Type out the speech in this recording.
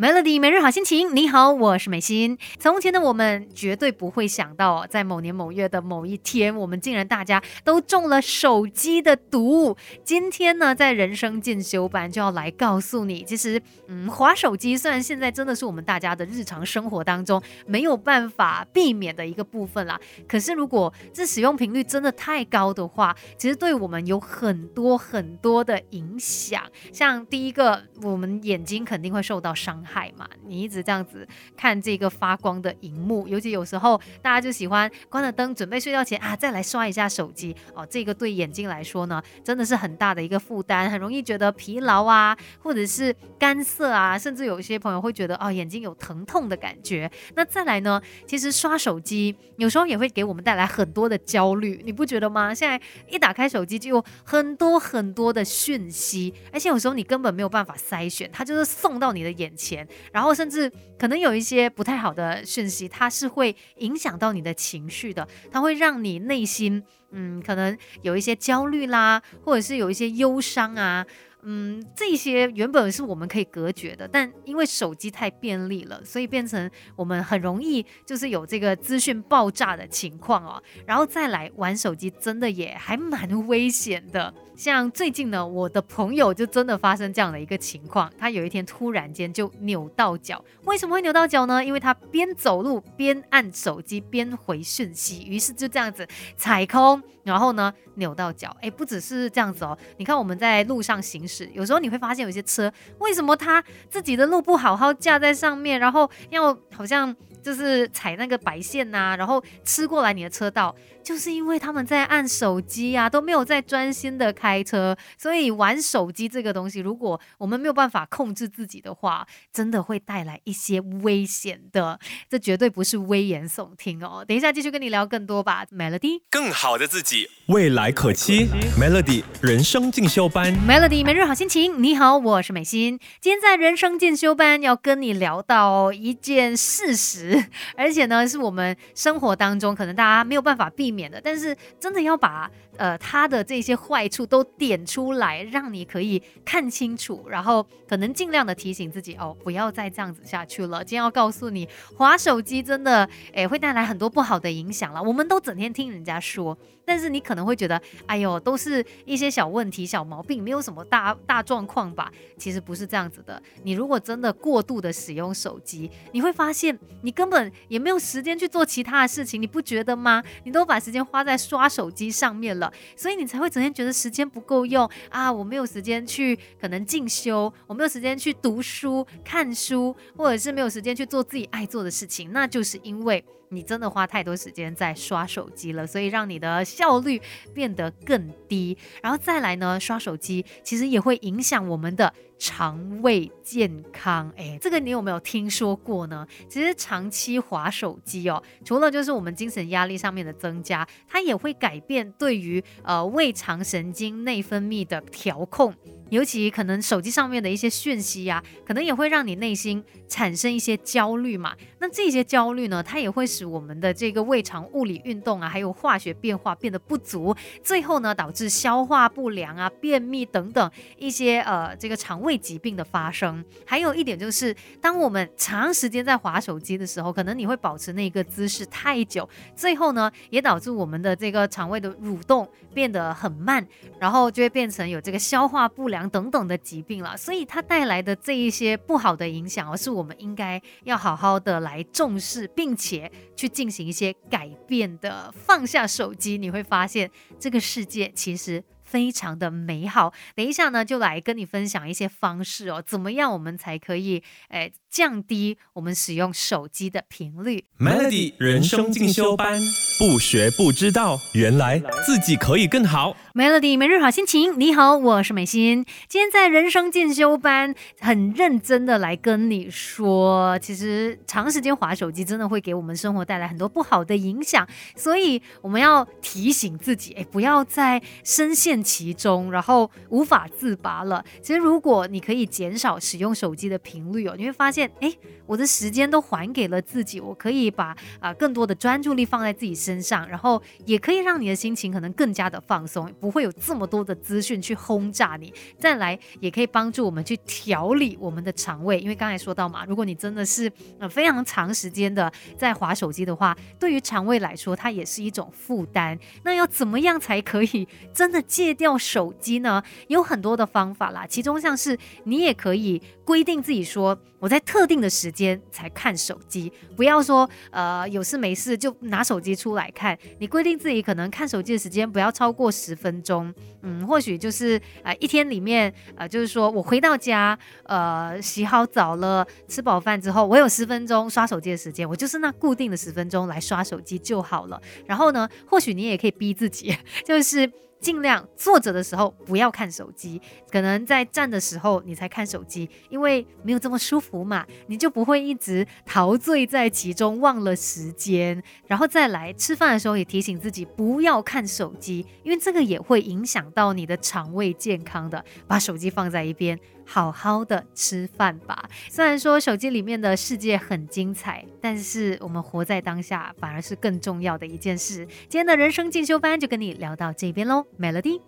Melody 每日好心情，你好，我是美心。从前的我们绝对不会想到，在某年某月的某一天，我们竟然大家都中了手机的毒。今天呢，在人生进修班就要来告诉你，其实，嗯，滑手机虽然现在真的是我们大家的日常生活当中没有办法避免的一个部分啦，可是如果这使用频率真的太高的话，其实对我们有很多很多的影响。像第一个，我们眼睛肯定会受到伤害。海嘛，你一直这样子看这个发光的荧幕，尤其有时候大家就喜欢关了灯，准备睡觉前啊再来刷一下手机哦。这个对眼睛来说呢，真的是很大的一个负担，很容易觉得疲劳啊，或者是干涩啊，甚至有一些朋友会觉得哦眼睛有疼痛的感觉。那再来呢，其实刷手机有时候也会给我们带来很多的焦虑，你不觉得吗？现在一打开手机就有很多很多的讯息，而且有时候你根本没有办法筛选，它就是送到你的眼前。然后甚至可能有一些不太好的讯息，它是会影响到你的情绪的，它会让你内心，嗯，可能有一些焦虑啦，或者是有一些忧伤啊。嗯，这些原本是我们可以隔绝的，但因为手机太便利了，所以变成我们很容易就是有这个资讯爆炸的情况哦。然后再来玩手机，真的也还蛮危险的。像最近呢，我的朋友就真的发生这样的一个情况，他有一天突然间就扭到脚。为什么会扭到脚呢？因为他边走路边按手机边回讯息，于是就这样子踩空，然后呢扭到脚。哎，不只是这样子哦，你看我们在路上行。是，有时候你会发现有些车，为什么他自己的路不好好架在上面，然后要好像。就是踩那个白线呐，然后吃过来你的车道，就是因为他们在按手机啊，都没有在专心的开车，所以玩手机这个东西，如果我们没有办法控制自己的话，真的会带来一些危险的。这绝对不是危言耸听哦。等一下继续跟你聊更多吧，Melody。更好的自己，未来可期，Melody 人生进修班，Melody 每日好心情。你好，我是美心，今天在人生进修班要跟你聊到一件事实。而且呢，是我们生活当中可能大家没有办法避免的，但是真的要把呃它的这些坏处都点出来，让你可以看清楚，然后可能尽量的提醒自己哦，不要再这样子下去了。今天要告诉你，滑手机真的诶会带来很多不好的影响了。我们都整天听人家说，但是你可能会觉得，哎呦，都是一些小问题、小毛病，没有什么大大状况吧？其实不是这样子的。你如果真的过度的使用手机，你会发现你。根本也没有时间去做其他的事情，你不觉得吗？你都把时间花在刷手机上面了，所以你才会整天觉得时间不够用啊！我没有时间去可能进修，我没有时间去读书、看书，或者是没有时间去做自己爱做的事情，那就是因为。你真的花太多时间在刷手机了，所以让你的效率变得更低。然后再来呢，刷手机其实也会影响我们的肠胃健康。哎，这个你有没有听说过呢？其实长期滑手机哦，除了就是我们精神压力上面的增加，它也会改变对于呃胃肠神经内分泌的调控。尤其可能手机上面的一些讯息呀，可能也会让你内心产生一些焦虑嘛。那这些焦虑呢，它也会使我们的这个胃肠物理运动啊，还有化学变化变得不足，最后呢导致消化不良啊、便秘等等一些呃这个肠胃疾病的发生。还有一点就是，当我们长时间在划手机的时候，可能你会保持那个姿势太久，最后呢也导致我们的这个肠胃的蠕动变得很慢，然后就会变成有这个消化不良。等等的疾病了，所以它带来的这一些不好的影响，而是我们应该要好好的来重视，并且去进行一些改变的。放下手机，你会发现这个世界其实非常的美好。等一下呢，就来跟你分享一些方式哦，怎么样我们才可以诶降低我们使用手机的频率？Melody 人生进修班。不学不知道，原来自己可以更好。Melody 每日好心情，你好，我是美心。今天在人生进修班，很认真的来跟你说，其实长时间划手机真的会给我们生活带来很多不好的影响，所以我们要提醒自己，哎，不要再深陷其中，然后无法自拔了。其实如果你可以减少使用手机的频率哦，你会发现，哎，我的时间都还给了自己，我可以把啊更多的专注力放在自己身上，然后也可以让你的心情可能更加的放松，不会有这么多的资讯去轰炸你。再来，也可以帮助我们去调理我们的肠胃，因为刚才说到嘛，如果你真的是呃非常长时间的在划手机的话，对于肠胃来说，它也是一种负担。那要怎么样才可以真的戒掉手机呢？有很多的方法啦，其中像是你也可以规定自己说，我在特定的时间才看手机，不要说呃有事没事就拿手机出来看。你规定自己可能看手机的时间不要超过十分钟，嗯，或许就是啊一天里面呃就是说我回到家呃洗好澡了，吃饱饭之后，我有十分钟刷手机的时间，我就是那固定的十分钟来刷手机就好了。然后呢，或许你也可以逼自己，就是。尽量坐着的时候不要看手机，可能在站的时候你才看手机，因为没有这么舒服嘛，你就不会一直陶醉在其中忘了时间。然后再来吃饭的时候也提醒自己不要看手机，因为这个也会影响到你的肠胃健康的。把手机放在一边。好好的吃饭吧。虽然说手机里面的世界很精彩，但是我们活在当下反而是更重要的一件事。今天的人生进修班就跟你聊到这边喽，Melody。